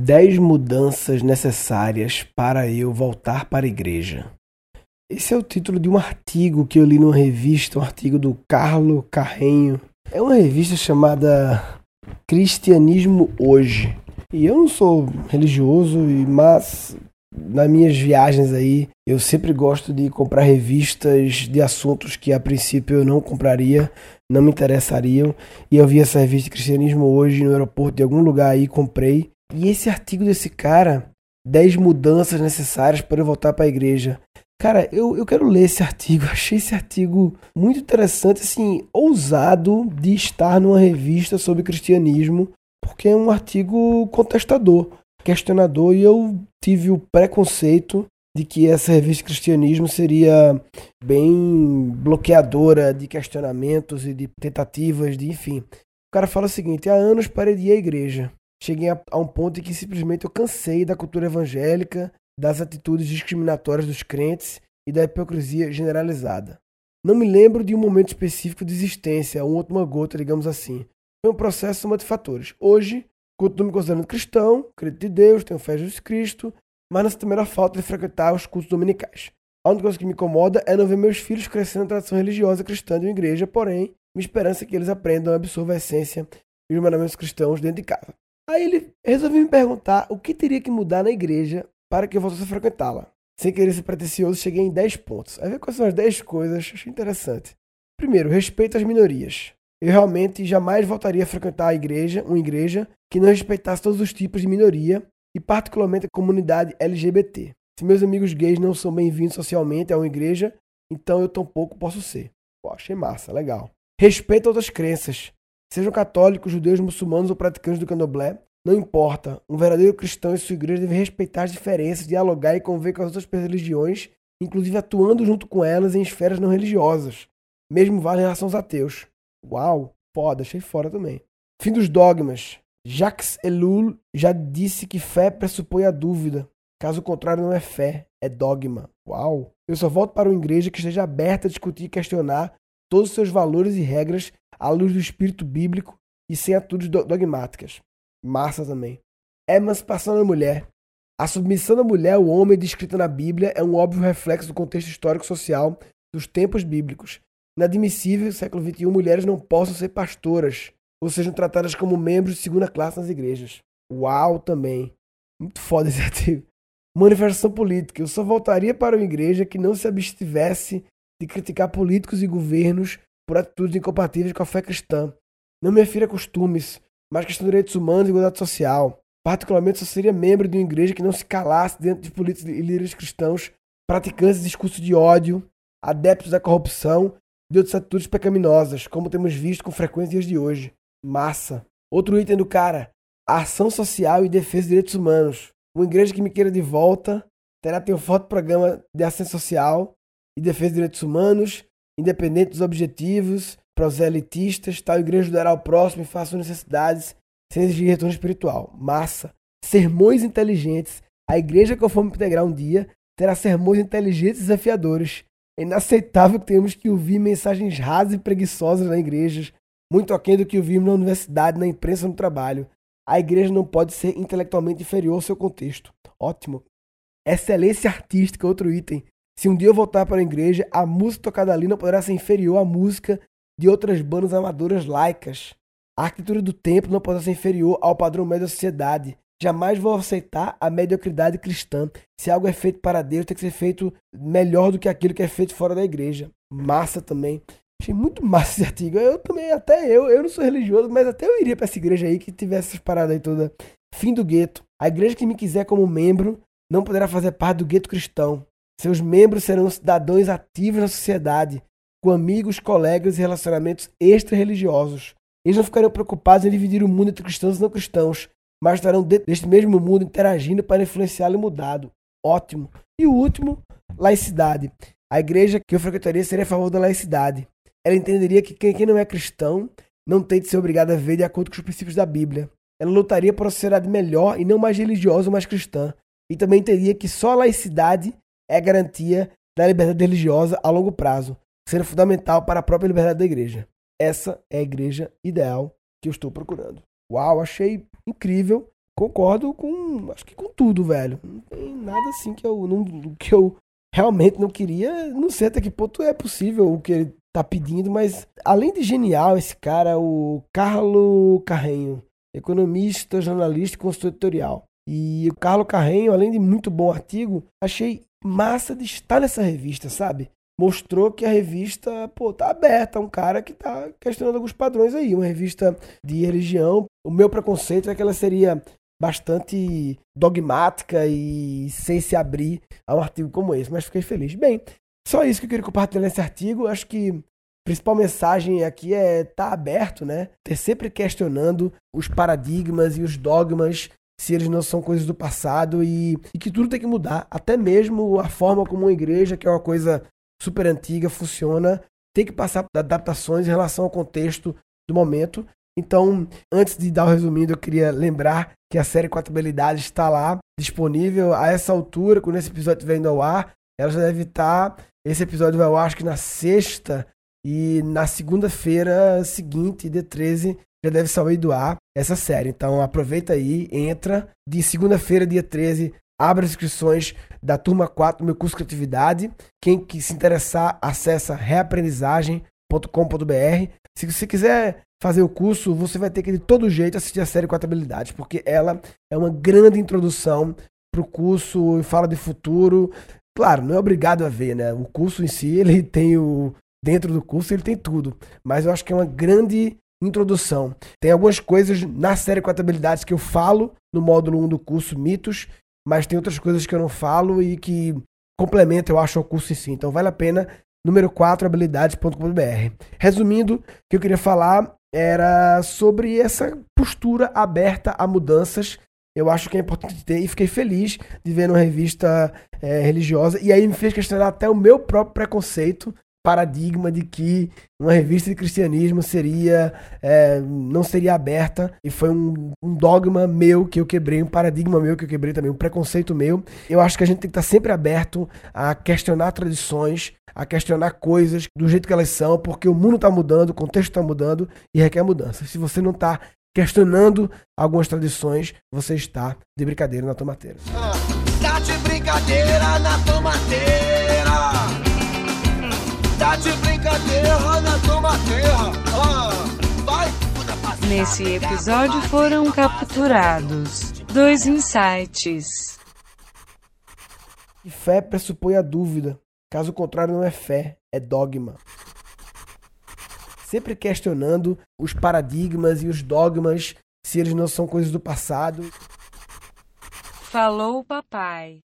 10 mudanças necessárias para eu voltar para a igreja. Esse é o título de um artigo que eu li numa revista, um artigo do Carlo Carrenho. É uma revista chamada Cristianismo Hoje. E eu não sou religioso, mas nas minhas viagens aí, eu sempre gosto de comprar revistas de assuntos que a princípio eu não compraria, não me interessariam. E eu vi essa revista Cristianismo hoje no aeroporto de algum lugar aí, comprei. E esse artigo desse cara, 10 mudanças necessárias para eu voltar para a igreja. Cara, eu, eu quero ler esse artigo. Achei esse artigo muito interessante, assim, ousado de estar numa revista sobre cristianismo, porque é um artigo contestador, questionador, e eu tive o preconceito de que essa revista Cristianismo seria bem bloqueadora de questionamentos e de tentativas de, enfim. O cara fala o seguinte: há anos parei de ir à igreja. Cheguei a, a um ponto em que simplesmente eu cansei da cultura evangélica, das atitudes discriminatórias dos crentes e da hipocrisia generalizada. Não me lembro de um momento específico de existência, uma gota, digamos assim. Foi um processo soma de fatores. Hoje, continuo me considerando cristão, acredito em Deus, tenho fé em Jesus Cristo, mas não sinto a menor falta de frequentar os cultos dominicais. A única coisa que me incomoda é não ver meus filhos crescendo na tradição religiosa cristã de uma igreja, porém, minha esperança é que eles aprendam a absorver a essência e os mandamentos cristãos dentro de casa. Aí ele resolveu me perguntar o que teria que mudar na igreja para que eu voltasse a frequentá-la. Sem querer ser pretencioso, cheguei em 10 pontos. Aí ver quais são as 10 coisas, achei interessante. Primeiro, respeito às minorias. Eu realmente jamais voltaria a frequentar a igreja, uma igreja que não respeitasse todos os tipos de minoria e particularmente a comunidade LGBT. Se meus amigos gays não são bem-vindos socialmente a uma igreja, então eu tampouco posso ser. Pô, achei massa, legal. Respeito a outras crenças. Sejam católicos, judeus, muçulmanos ou praticantes do candomblé, não importa. Um verdadeiro cristão e sua igreja devem respeitar as diferenças, dialogar e conviver com as outras religiões, inclusive atuando junto com elas em esferas não religiosas. Mesmo vale em relação aos ateus. Uau, foda, achei fora também. Fim dos dogmas. Jacques Ellul já disse que fé pressupõe a dúvida. Caso contrário, não é fé, é dogma. Uau! Eu só volto para uma igreja que esteja aberta a discutir e questionar todos os seus valores e regras à luz do espírito bíblico e sem atitudes dogmáticas. Massa também. Emancipação da mulher. A submissão da mulher ao homem descrita na Bíblia é um óbvio reflexo do contexto histórico-social dos tempos bíblicos. Inadmissível, no século XXI, mulheres não possam ser pastoras, ou sejam tratadas como membros de segunda classe nas igrejas. Uau, também. Muito foda esse artigo. Manifestação política. Eu só voltaria para uma igreja que não se abstivesse de criticar políticos e governos por atitudes incompatíveis com a fé cristã. Não me refiro a costumes, mas questão de direitos humanos e igualdade social. Particularmente, só seria membro de uma igreja que não se calasse dentro de políticos e líderes cristãos praticantes de discurso de ódio, adeptos da corrupção e de outras atitudes pecaminosas, como temos visto com frequência dias de hoje. Massa. Outro item do cara: ação social e defesa de direitos humanos. Uma igreja que me queira de volta terá ter um forte programa de ação social e defesa de direitos humanos, independente dos objetivos, proselitistas, tal igreja ajudará o próximo e faça suas necessidades sem exigir retorno espiritual. Massa. Sermões inteligentes. A igreja que eu for me integrar um dia terá sermões inteligentes e desafiadores. É inaceitável que tenhamos que ouvir mensagens rasas e preguiçosas na igreja, muito aquém do que ouvimos na universidade, na imprensa, no trabalho. A igreja não pode ser intelectualmente inferior ao seu contexto. Ótimo. Excelência artística, outro item. Se um dia eu voltar para a igreja, a música tocada ali não poderá ser inferior à música de outras bandas amadoras laicas. A arquitetura do templo não pode ser inferior ao padrão médio da sociedade. Jamais vou aceitar a mediocridade cristã. Se algo é feito para Deus, tem que ser feito melhor do que aquilo que é feito fora da igreja. Massa também. Achei muito massa esse artigo. Eu também, até eu, eu não sou religioso, mas até eu iria para essa igreja aí que tivesse essas paradas aí toda. Fim do gueto. A igreja que me quiser como membro não poderá fazer parte do gueto cristão. Seus membros serão cidadãos ativos na sociedade, com amigos, colegas e relacionamentos extra-religiosos. Eles não ficariam preocupados em dividir o mundo entre cristãos e não cristãos, mas estarão dentro deste mesmo mundo interagindo para influenciá-lo e mudado. Ótimo. E o último, laicidade. A igreja que eu frequentaria seria a favor da laicidade. Ela entenderia que quem não é cristão não tem de ser obrigado a viver de acordo com os princípios da Bíblia. Ela lutaria por uma sociedade melhor e não mais religiosa ou mais cristã. E também entenderia que só a laicidade é garantia da liberdade religiosa a longo prazo, sendo fundamental para a própria liberdade da igreja. Essa é a igreja ideal que eu estou procurando. Uau, achei incrível. concordo com, acho que com tudo, velho. Não tem nada assim que eu não, que eu realmente não queria. Não sei até que ponto é possível o que ele tá pedindo, mas além de genial esse cara, o Carlo Carrenho, economista, jornalista e consultor editorial. E o Carlo Carrenho, além de muito bom artigo, achei massa de estar nessa revista, sabe? Mostrou que a revista, pô, tá aberta, um cara que tá questionando alguns padrões aí, uma revista de religião. O meu preconceito é que ela seria bastante dogmática e sem se abrir a um artigo como esse, mas fiquei feliz. Bem, só isso que eu queria compartilhar nesse artigo. Acho que a principal mensagem aqui é estar tá aberto, né? Ter sempre questionando os paradigmas e os dogmas, se eles não são coisas do passado e, e que tudo tem que mudar. Até mesmo a forma como uma igreja, que é uma coisa super antiga, funciona, tem que passar por adaptações em relação ao contexto do momento. Então, antes de dar o resumindo, eu queria lembrar que a série Quatro Habilidades está lá, disponível a essa altura, quando esse episódio estiver indo ao ar. Ela já deve estar. Tá, esse episódio vai ar, acho que na sexta e na segunda-feira seguinte, dia 13, já deve sair do ar essa série. Então aproveita aí, entra. De segunda-feira, dia 13, abre as inscrições da turma 4 do meu curso de Criatividade. Quem que se interessar, acessa reaprendizagem.com.br. Se você quiser fazer o curso, você vai ter que de todo jeito assistir a série Quatro Habilidades, porque ela é uma grande introdução para o curso, fala de futuro. Claro, não é obrigado a ver, né? O curso em si, ele tem o. Dentro do curso, ele tem tudo. Mas eu acho que é uma grande introdução. Tem algumas coisas na série Quatro Habilidades que eu falo no módulo 1 do curso Mitos, mas tem outras coisas que eu não falo e que complementam, eu acho, o curso em si. Então vale a pena. Número 4, habilidades.com.br. Resumindo, o que eu queria falar era sobre essa postura aberta a mudanças. Eu acho que é importante ter e fiquei feliz de ver numa revista é, religiosa. E aí me fez questionar até o meu próprio preconceito paradigma de que uma revista de cristianismo seria é, não seria aberta e foi um, um, dogma meu que eu quebrei, um paradigma meu que eu quebrei também, um preconceito meu. Eu acho que a gente tem que estar sempre aberto a questionar tradições, a questionar coisas do jeito que elas são, porque o mundo está mudando, o contexto está mudando e requer mudança. Se você não está questionando algumas tradições, você está de brincadeira na tomateira. Ah, tá de brincadeira na tomateira. Tá de brincadeira na tomateira. Ah, vai. Nesse episódio foram capturados dois insights. E fé pressupõe a dúvida. Caso contrário, não é fé, é dogma. Sempre questionando os paradigmas e os dogmas, se eles não são coisas do passado. Falou, papai.